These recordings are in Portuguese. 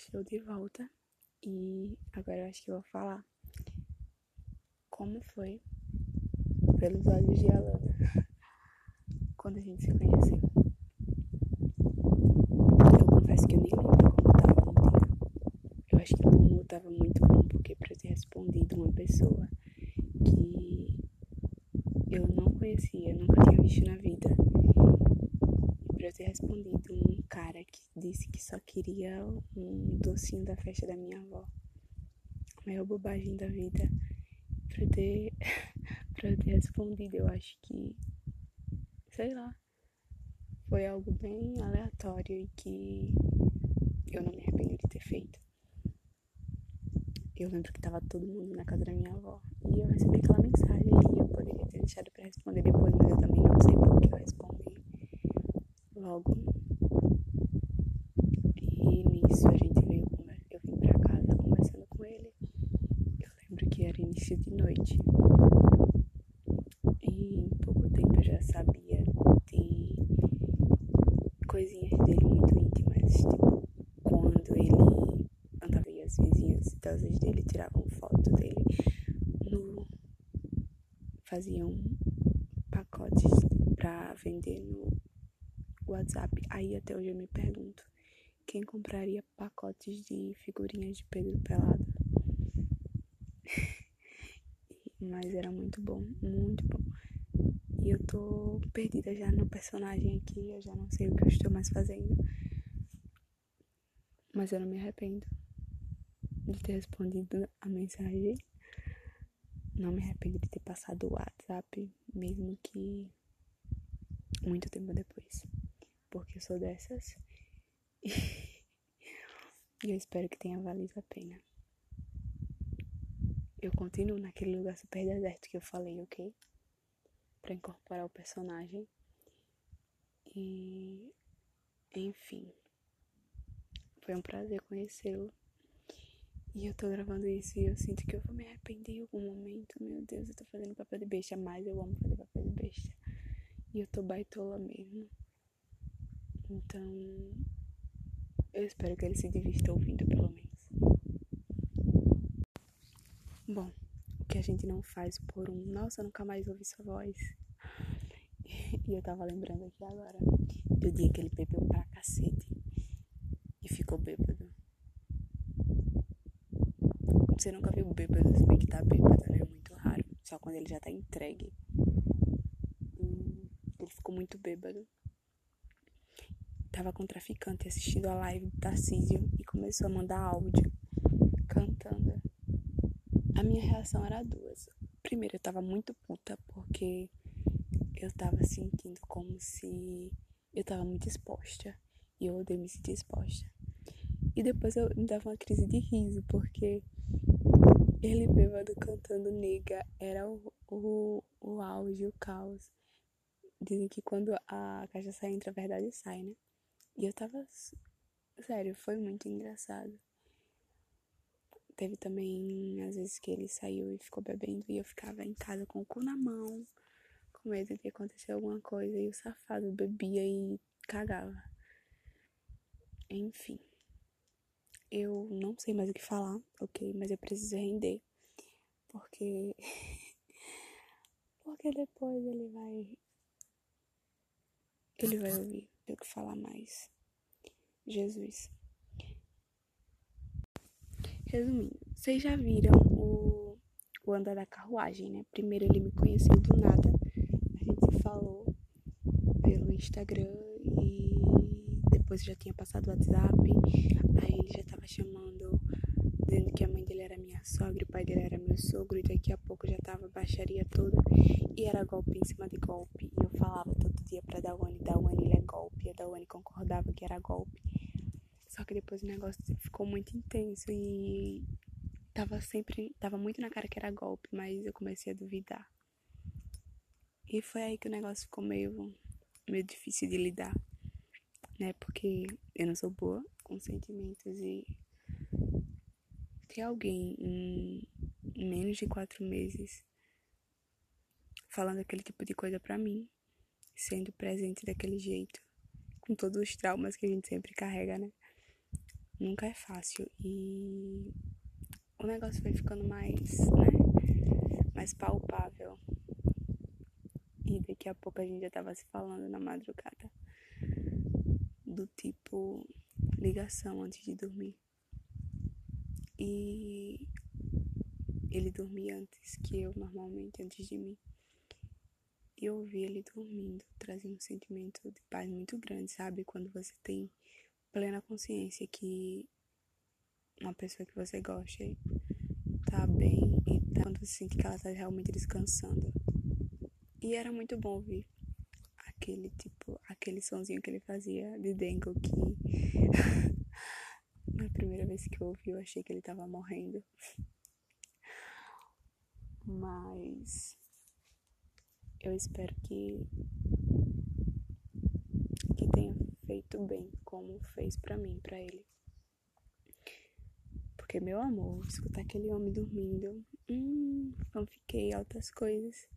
estou de volta e agora eu acho que eu vou falar como foi pelos olhos de Alana quando a gente se conheceu. Eu confesso que eu nem lembro como tava no dia. Eu acho que o mundo tava muito bom porque eu ter respondido uma pessoa que eu não conhecia, nunca tinha visto na vida. Pra eu ter respondido um cara que disse que só queria um docinho da festa da minha avó. A maior bobagem da vida. Pra eu ter, pra ter respondido, eu acho que. Sei lá. Foi algo bem aleatório e que eu não me arrependo de ter feito. Eu lembro que tava todo mundo na casa da minha avó. E eu recebi aquela mensagem e eu poderia ter deixado pra responder depois, mas eu também não sei por que eu respondi logo. E nisso a gente veio. Eu vim pra casa conversando com ele. Eu lembro que era início de noite. E em pouco tempo eu já sabia de coisinhas dele muito íntimas. Tipo, quando ele andava e as vizinhas idosas dele tiravam foto dele no. faziam pacotes pra vender no WhatsApp. Aí até hoje eu me pergunto quem compraria pacotes de figurinhas de Pedro Pelado. Mas era muito bom, muito bom. E eu tô perdida já no personagem aqui, eu já não sei o que eu estou mais fazendo. Mas eu não me arrependo de ter respondido a mensagem. Não me arrependo de ter passado o WhatsApp, mesmo que muito tempo depois. Porque eu sou dessas. E eu espero que tenha valido a pena. Eu continuo naquele lugar super deserto que eu falei, ok? Pra incorporar o personagem. E. Enfim. Foi um prazer conhecê-lo. E eu tô gravando isso e eu sinto que eu vou me arrepender em algum momento. Meu Deus, eu tô fazendo papel de besta, mas eu amo fazer papel de besta. E eu tô baitola mesmo. Então, eu espero que ele se divirta ouvindo, pelo menos. Bom, o que a gente não faz por um. Nossa, eu nunca mais ouvi sua voz. E eu tava lembrando aqui agora do dia que ele bebeu pra cacete e ficou bêbado. Você nunca viu bêbado, se bem que tá bêbado, né? É muito raro. Só quando ele já tá entregue. Hum, ele ficou muito bêbado tava com um traficante assistindo a live do Tarcísio e começou a mandar áudio cantando. A minha reação era duas. Primeiro, eu tava muito puta porque eu tava sentindo como se eu tava muito exposta e eu odeio me sentir exposta. E depois eu me dava uma crise de riso porque ele bêbado cantando nega era o, o, o auge, o caos. Dizem que quando a cachaça entra, a verdade sai, né? E eu tava. Sério, foi muito engraçado. Teve também, às vezes, que ele saiu e ficou bebendo e eu ficava em casa com o cu na mão, com medo de acontecer alguma coisa. E o safado bebia e cagava. Enfim. Eu não sei mais o que falar, ok? Mas eu preciso render. Porque. porque depois ele vai. Ele vai ouvir o que falar mais. Jesus. Resumindo, vocês já viram o, o andar da carruagem, né? Primeiro ele me conheceu do nada. A gente se falou pelo Instagram e depois já tinha passado o WhatsApp. Aí ele já tava chamando, dizendo que a mãe dele era minha sogra, o pai dele era meu sogro, e daqui a pouco já tava baixaria toda. E era golpe em cima de golpe. E eu falava todo dia pra Dawane, Dawane, ele é golpe. E a Dawane concordava que era golpe. Só que depois o negócio ficou muito intenso e tava sempre, tava muito na cara que era golpe, mas eu comecei a duvidar. E foi aí que o negócio ficou meio, meio difícil de lidar, né? Porque eu não sou boa com sentimentos e ter alguém em, menos de quatro meses falando aquele tipo de coisa pra mim, sendo presente daquele jeito, com todos os traumas que a gente sempre carrega, né? nunca é fácil. E o negócio foi ficando mais, né? Mais palpável. E daqui a pouco a gente já tava se falando na madrugada. Do tipo ligação antes de dormir. E ele dormia antes que eu, normalmente, antes de mim. E eu ouvi ele dormindo, trazia um sentimento de paz muito grande, sabe? Quando você tem plena consciência que uma pessoa que você gosta tá bem e tá, quando você sente que ela tá realmente descansando. E era muito bom ouvir aquele tipo, aquele sonzinho que ele fazia de Dengo que na primeira vez que eu ouvi eu achei que ele tava morrendo. Mas eu espero que que tenha feito bem como fez para mim, para ele. Porque meu amor, escutar aquele homem dormindo, hum, não fiquei altas coisas.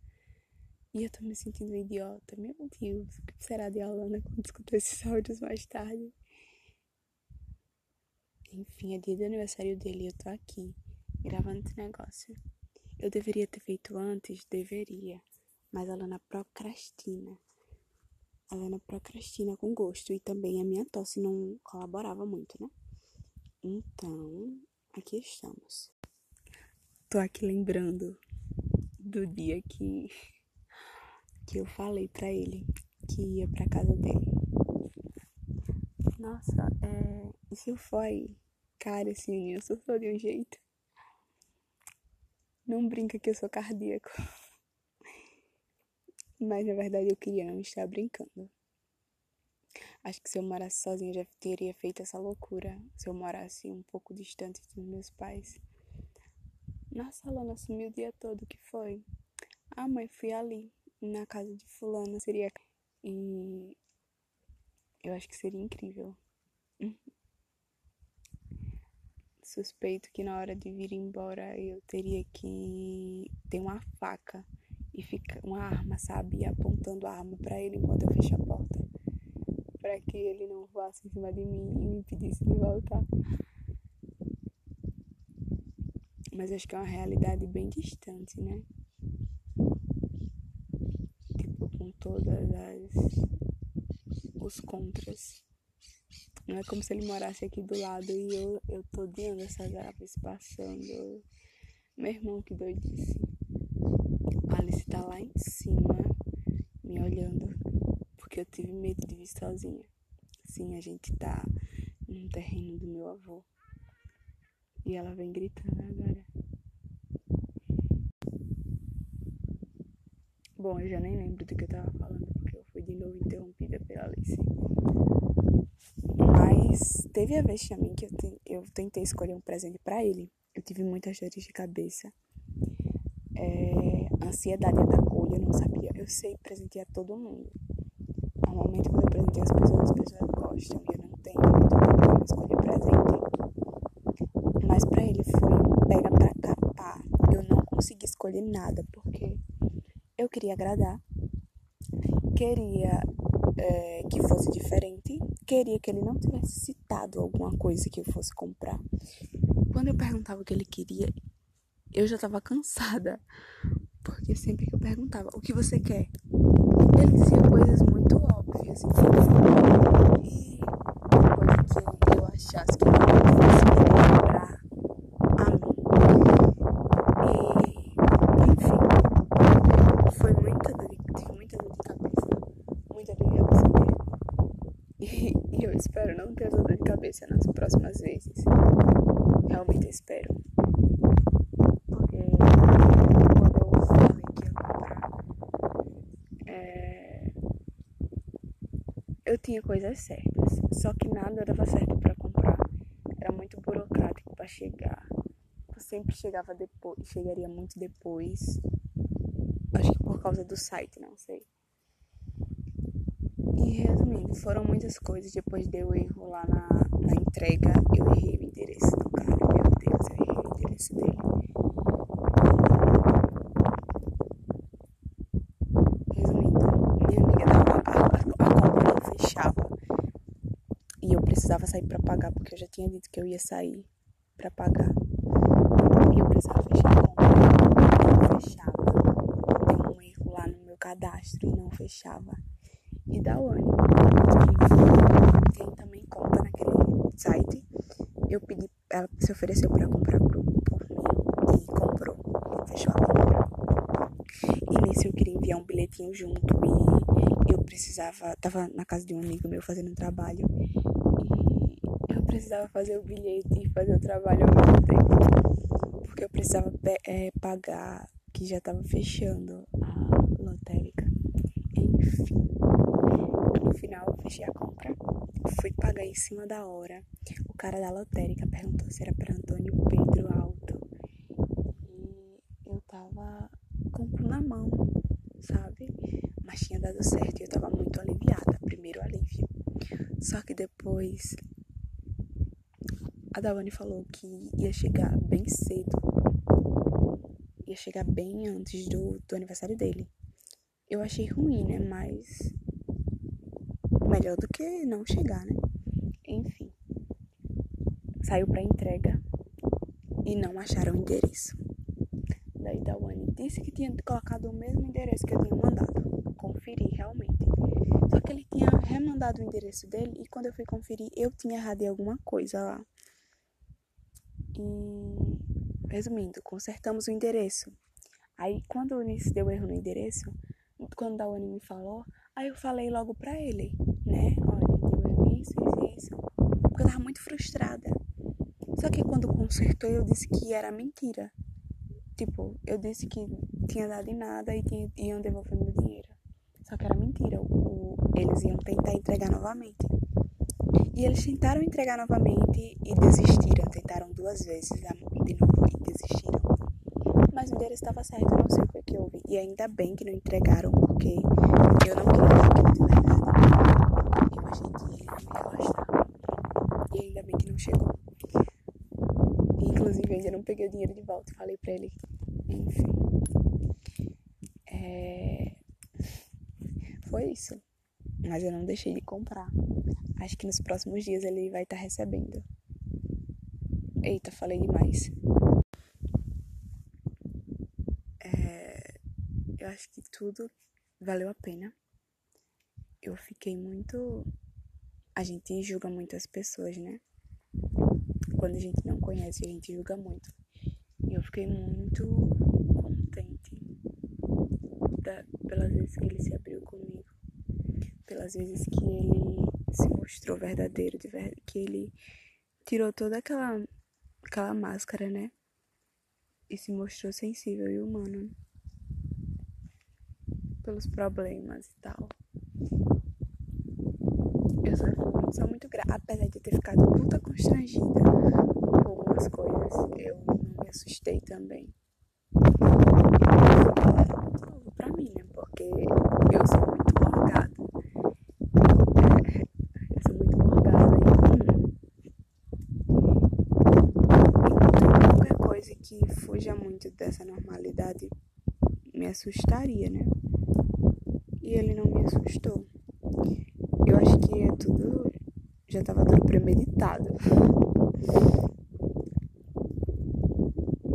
E eu tô me sentindo idiota. Meu Deus, o que será de Alana quando escutar esses áudios mais tarde? Enfim, é dia do aniversário dele e eu tô aqui, gravando esse negócio. Eu deveria ter feito antes? Deveria mas a Lana procrastina. A Lana procrastina com gosto e também a minha tosse não colaborava muito, né? Então, aqui estamos. Tô aqui lembrando do dia que que eu falei para ele que ia para casa dele. Nossa, é, isso foi, cara, esse menino surtou de um jeito. Não brinca que eu sou cardíaco. Mas na verdade eu queria não estar brincando. Acho que se eu morasse sozinha já teria feito essa loucura. Se eu morasse um pouco distante dos meus pais. Nossa, Lana sumiu o dia todo, que foi? Ah, mãe, fui ali, na casa de fulano, seria... E... Eu acho que seria incrível. Suspeito que na hora de vir embora eu teria que ter uma faca e fica uma arma, sabe? apontando a arma para ele enquanto eu fecho a porta. para que ele não voasse em cima de mim e me impedisse de voltar. Mas acho que é uma realidade bem distante, né? Tipo, com todas as. os contras. Não é como se ele morasse aqui do lado e eu, eu tô odiando essas aves passando. Meu irmão, que doidice. Alice tá lá em cima, me olhando, porque eu tive medo de vir sozinha. Sim, a gente tá num terreno do meu avô. E ela vem gritando agora. Bom, eu já nem lembro do que eu tava falando, porque eu fui de novo interrompida pela Alice. Mas teve a vez também que eu, te, eu tentei escolher um presente para ele. Eu tive muitas dores de cabeça é, ansiedade atacou eu não sabia. Eu sei presentear todo mundo. Normalmente quando eu presenteio as pessoas, as pessoas gostam e eu não tenho muito problema escolher presente. Mas para ele foi um pega pra capar. Eu não consegui escolher nada porque eu queria agradar, queria é, que fosse diferente, queria que ele não tivesse citado alguma coisa que eu fosse comprar. Quando eu perguntava o que ele queria, eu já tava cansada. Porque sempre que eu perguntava, o que você quer? Ele dizia coisas muito óbvias. E coisa que eu achasse que ele não fosse lembrar a mim. E, enfim, foi muita dor de, tive muita dor de cabeça. Muita dor de cabeça mesmo. E, e eu espero não ter cabeça nas próximas vezes. Realmente espero. eu tinha coisas certas, só que nada dava certo para comprar. Era muito burocrático para chegar. Eu sempre chegava depois, chegaria muito depois. Acho que por causa do site, não resumindo, foram muitas coisas. Depois deu erro lá na, na entrega, eu errei o endereço do cara. Meu Deus, eu errei o endereço dele. eu precisava sair para pagar, porque eu já tinha dito que eu ia sair para pagar. E eu precisava fechar a conta. Não fechava. Deu um erro lá no meu cadastro e não fechava. E da One, que tem também conta naquele site, eu pedi, ela se ofereceu para comprar por, mim e comprou. Fechou a compra. E nesse eu queria enviar um bilhetinho junto e eu precisava, tava na casa de um amigo meu fazendo um trabalho e eu precisava fazer o bilhete e fazer o trabalho ao mesmo tempo. Porque eu precisava é, pagar, que já tava fechando a lotérica. Enfim, final fechei a compra, fui pagar em cima da hora. O cara da lotérica perguntou se era para Antônio Pedro Alto. E eu tava com o cu na mão, sabe? Mas tinha dado certo e eu tava muito aliviada. Primeiro alívio. Só que depois a Davani falou que ia chegar bem cedo. Ia chegar bem antes do, do aniversário dele. Eu achei ruim, né? Mas melhor do que não chegar, né? Enfim. Saiu pra entrega e não acharam o endereço. Daí Dawane disse que tinha colocado o mesmo endereço que eu tinha mandado. Conferi realmente. Só que ele tinha remandado o endereço dele e quando eu fui conferir, eu tinha errado alguma coisa lá. E resumindo, consertamos o endereço. Aí quando o deu erro no endereço, quando Dawane me falou, aí eu falei logo pra ele, né? Olha, deu erro isso, isso, isso. Porque eu tava muito frustrada. Só que quando consertou, eu disse que era mentira. Tipo, eu disse que tinha dado em nada e tinha, iam devolver meu dinheiro. Só que era mentira. O, eles iam tentar entregar novamente. E eles tentaram entregar novamente e desistiram. Tentaram duas vezes de novo e desistiram. Mas o endereço estava certo, não sei o que houve. E ainda bem que não entregaram, porque eu não queria verdade. Eu não ia gostar. E ainda bem que não chegou. Inclusive, ainda não peguei o dinheiro de volta e falei pra ele. Enfim. É... Foi isso. Mas eu não deixei de comprar. Acho que nos próximos dias ele vai estar tá recebendo. Eita, falei demais. É... Eu acho que tudo valeu a pena. Eu fiquei muito. A gente julga muito as pessoas, né? Quando a gente não conhece, a gente julga muito. E eu fiquei muito contente da, pelas vezes que ele se abriu comigo, pelas vezes que ele se mostrou verdadeiro, de que ele tirou toda aquela, aquela máscara, né? E se mostrou sensível e humano pelos problemas e tal. Eu sou, muito grata, apesar de ter ficado puta constrangida com algumas coisas, eu não me assustei também. Era muito novo pra mim, né? Porque eu sou muito morgada. É, eu sou muito morgada e qualquer coisa que fuja muito dessa normalidade me assustaria, né? E ele não me assustou. Eu acho que é tudo. Já tava tudo premeditado.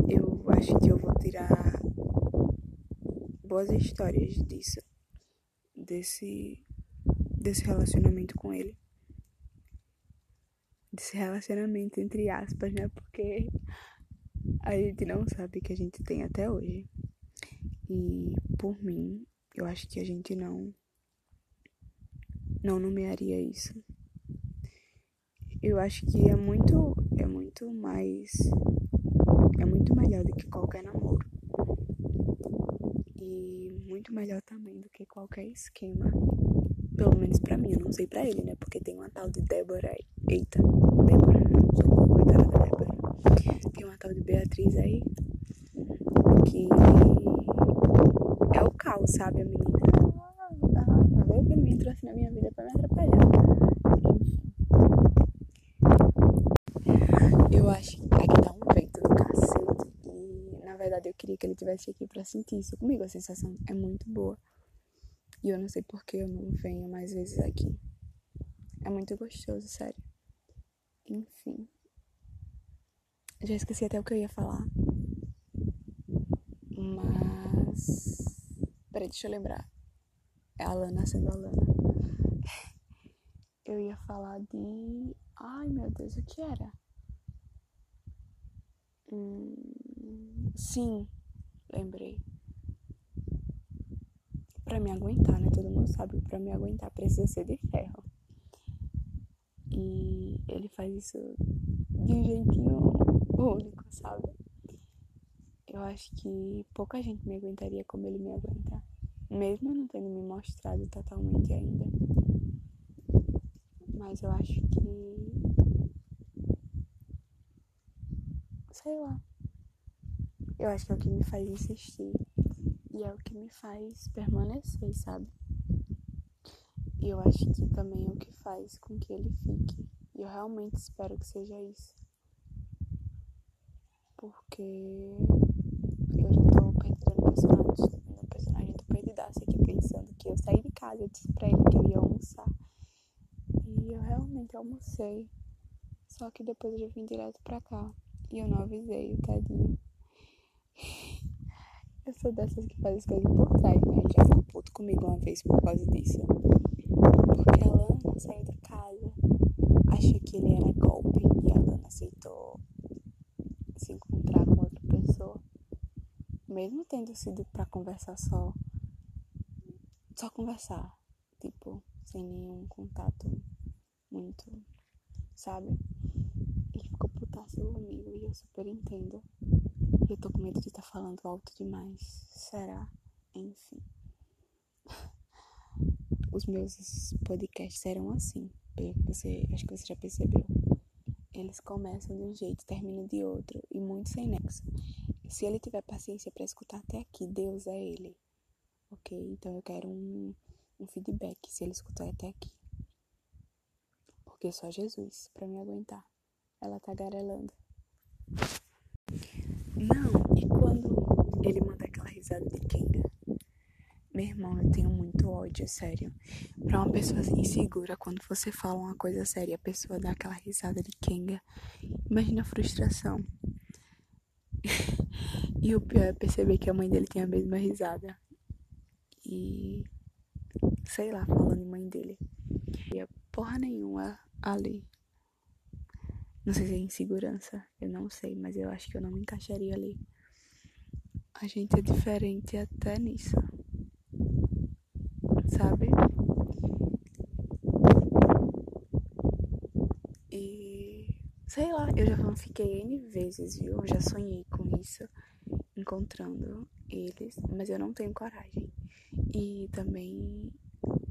Eu acho que eu vou tirar boas histórias disso. Desse. Desse relacionamento com ele. Desse relacionamento entre aspas, né? Porque a gente não sabe que a gente tem até hoje. E por mim, eu acho que a gente não não nomearia isso. Eu acho que é muito é muito mais é muito melhor do que qualquer namoro. E muito melhor também do que qualquer esquema. Pelo menos pra mim, eu não sei pra ele, né? Porque tem uma tal de Débora. Eita, Débora, não sou coitada da Débora. Tem uma tal de Beatriz aí. Que é o caos, sabe, a menina? Ela veio pra mim, trouxe na minha vida pra me atrapalhar. Eu acho que aqui tá um vento do cacete. E na verdade eu queria que ele tivesse aqui pra sentir isso comigo. A sensação é muito boa. E eu não sei por que eu não venho mais vezes aqui. É muito gostoso, sério. Enfim. Já esqueci até o que eu ia falar. Mas. Peraí, deixa eu lembrar. É a Lana sendo a Lana. Eu ia falar de. Ai meu Deus, o que era? Hum... Sim, lembrei. Pra me aguentar, né? Todo mundo sabe que pra me aguentar precisa ser de ferro. E ele faz isso de um jeitinho único, sabe? Eu acho que pouca gente me aguentaria como ele me aguenta. Mesmo não tendo me mostrado totalmente ainda. Mas eu acho que. Sei lá. Eu acho que é o que me faz insistir. E é o que me faz permanecer, sabe? E eu acho que também é o que faz com que ele fique. E eu realmente espero que seja isso. Porque eu já tô perdendo personagem. Meu personagem tô perdidaço aqui pensando que eu saí de casa, eu disse pra ele que eu ia almoçar. E eu realmente almocei. Só que depois eu já vim direto pra cá. E eu não avisei, tadinho. Eu sou dessas que faz as coisas por trás, né? Já ficou puto comigo uma vez por causa disso. Porque a Lana saiu de casa, achou que ele era golpe e a Lana aceitou se encontrar com outra pessoa. Mesmo tendo sido pra conversar só. Só conversar. Tipo, sem nenhum contato muito, sabe? Ele ficou putaço comigo e eu super entendo. Eu tô com medo de estar tá falando alto demais. Será? Enfim. Os meus podcasts eram assim, você, acho que você já percebeu. Eles começam de um jeito, terminam de outro e muito sem nexo. Se ele tiver paciência para escutar até aqui, Deus é ele. Ok? Então eu quero um, um feedback se ele escutou até aqui porque só Jesus para me aguentar. Ela tá garelando. Não, e quando ele manda aquela risada de Kenga? Meu irmão, eu tenho muito ódio, sério. Pra uma pessoa insegura, quando você fala uma coisa séria, a pessoa dá aquela risada de Kenga. Imagina a frustração. e o pior é perceber que a mãe dele tem a mesma risada. E. Sei lá, falando em mãe dele. E porra nenhuma ali. Não sei se é insegurança, eu não sei, mas eu acho que eu não me encaixaria ali. A gente é diferente até nisso. Sabe? E sei lá, eu já fiquei N vezes, viu? Eu já sonhei com isso, encontrando eles, mas eu não tenho coragem. E também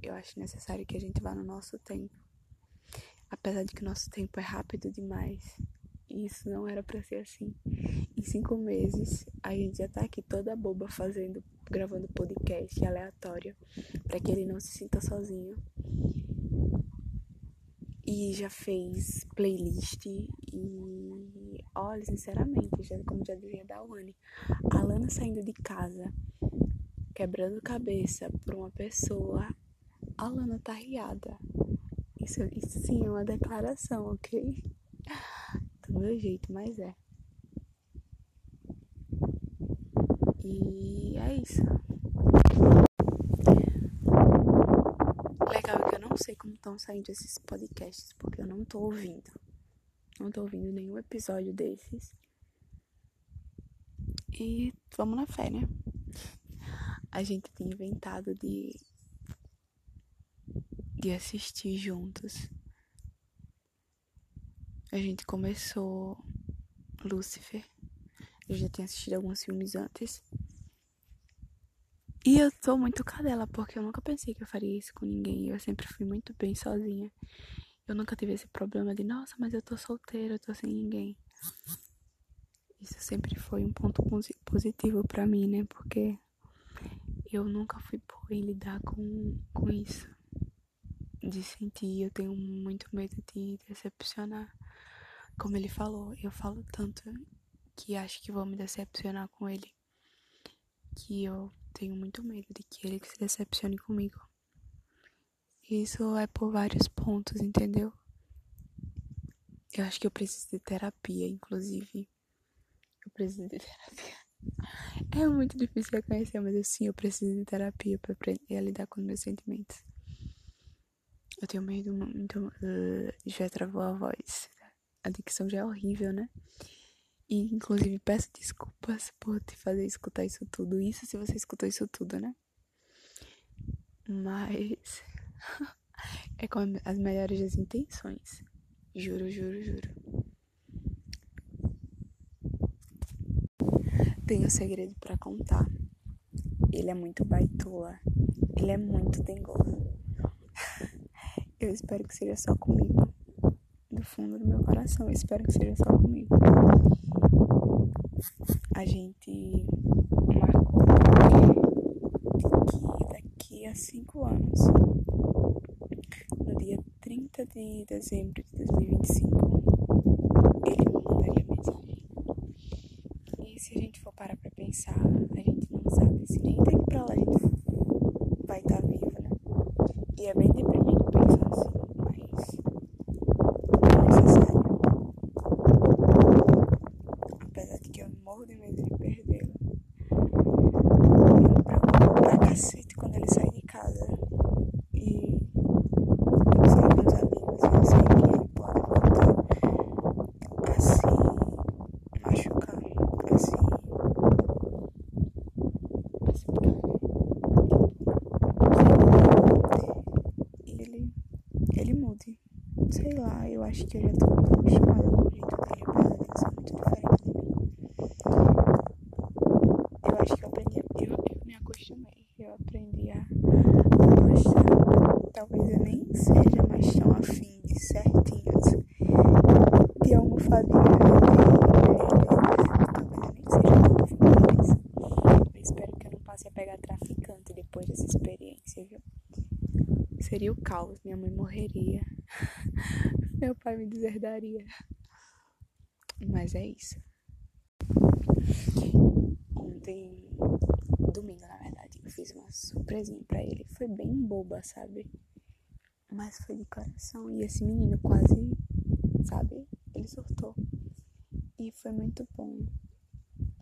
eu acho necessário que a gente vá no nosso tempo Apesar de que nosso tempo é rápido demais. E isso não era para ser assim. Em cinco meses, a gente já tá aqui toda boba fazendo, gravando podcast aleatório, para que ele não se sinta sozinho. E já fez playlist e olha, sinceramente, já, como já dizia da Wani, a Lana saindo de casa, quebrando cabeça por uma pessoa, a Lana tá riada. Isso, isso sim é uma declaração, ok? Do meu jeito, mas é. E é isso. Legal é que eu não sei como estão saindo esses podcasts, porque eu não tô ouvindo. Não tô ouvindo nenhum episódio desses. E vamos na fé, né? A gente tem inventado de de assistir juntos. A gente começou Lucifer. Eu já tinha assistido alguns filmes antes. E eu tô muito cadela, porque eu nunca pensei que eu faria isso com ninguém. Eu sempre fui muito bem sozinha. Eu nunca tive esse problema de, nossa, mas eu tô solteira, eu tô sem ninguém. Isso sempre foi um ponto positivo para mim, né? Porque eu nunca fui boa em lidar com, com isso de sentir, eu tenho muito medo de decepcionar. Como ele falou, eu falo tanto que acho que vou me decepcionar com ele, que eu tenho muito medo de que ele se decepcione comigo. Isso é por vários pontos, entendeu? Eu acho que eu preciso de terapia, inclusive. Eu preciso de terapia. É muito difícil reconhecer, mas assim, eu preciso de terapia para aprender a lidar com meus sentimentos. Eu tenho medo muito. Uh, já travou a voz. A dicção já é horrível, né? E, inclusive, peço desculpas por te fazer escutar isso tudo. Isso se você escutou isso tudo, né? Mas. é com as melhores das intenções. Juro, juro, juro. Tenho um segredo para contar. Ele é muito baitola. Ele é muito dengoso. Eu espero que seja só comigo. Do fundo do meu coração, espero que seja só comigo. A gente marcou que daqui a cinco anos, no dia 30 de dezembro de 2025, ele me mandaria mensagem. E se a gente for parar pra pensar, a gente não sabe se nem daqui pra lá a gente vai estar tá vivo, né? E é bem deprimente pensar assim. Sei lá, eu acho que eu já tô acostumada com o jeito dele, apesar dele ser muito diferente de mim. Eu acho que eu aprendi, eu, eu me acostumei, eu aprendi a, gostar. Talvez eu nem seja mais tão afim de certinhos de almofadinha. Talvez eu nem seja tão afim disso. Eu espero que eu não passe a pegar traficante depois dessa experiência, viu? Seria o caos, minha mãe morreria. Meu deserdaria. Mas é isso. Ontem, domingo na verdade, eu fiz uma surpresinha pra ele. Foi bem boba, sabe? Mas foi de coração. E esse menino quase, sabe? Ele surtou. E foi muito bom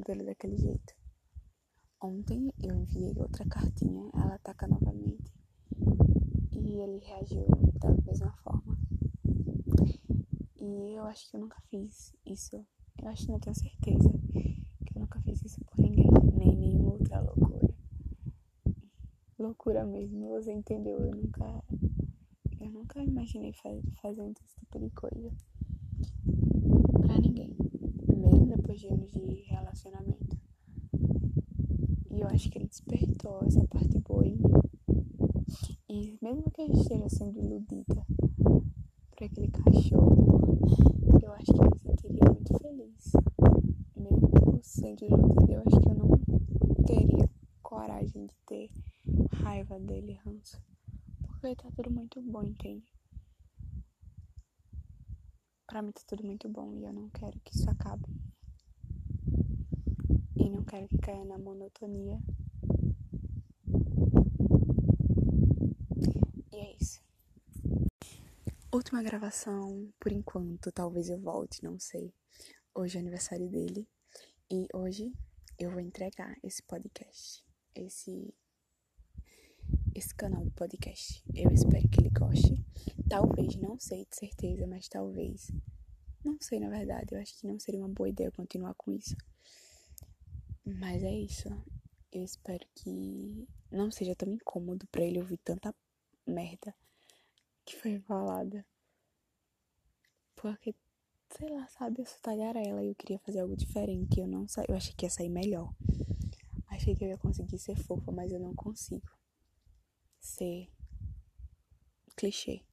vê-lo daquele jeito. Ontem eu enviei outra cartinha, ela ataca novamente. E ele reagiu da mesma forma. E eu acho que eu nunca fiz isso. Eu acho que não tenho certeza que eu nunca fiz isso por ninguém, nem nenhuma outra loucura. Loucura mesmo, você entendeu? Eu nunca. Eu nunca imaginei faz, fazendo esse tipo de coisa. Pra ninguém. Mesmo depois de anos de relacionamento. E eu acho que ele despertou essa parte boa em mim. E mesmo que eu esteja sendo iludida por aquele cachorro, eu acho que eu me sentiria muito feliz. Mesmo sendo iludida, eu acho que eu não teria coragem de ter raiva dele, ranço. Porque tá tudo muito bom, entende? Pra mim tá tudo muito bom e eu não quero que isso acabe. E não quero que caia na monotonia Última gravação, por enquanto, talvez eu volte, não sei. Hoje é aniversário dele e hoje eu vou entregar esse podcast, esse esse canal do podcast. Eu espero que ele goste. Talvez, não sei de certeza, mas talvez. Não sei, na verdade, eu acho que não seria uma boa ideia continuar com isso. Mas é isso. Eu espero que não seja tão incômodo para ele ouvir tanta merda que foi falada. Porque, sei lá, sabe, eu sou tagarela e eu queria fazer algo diferente. Eu não eu achei que ia sair melhor. Achei que eu ia conseguir ser fofa, mas eu não consigo ser clichê.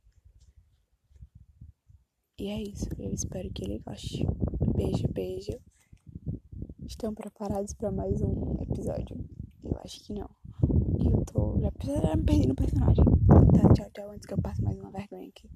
E é isso. Eu espero que ele goste. Beijo, beijo. Estão preparados para mais um episódio? Eu acho que não. Eu tô já, perdi no personagem. Tá, tchau, tchau, antes que eu passe mais uma vergonha aqui.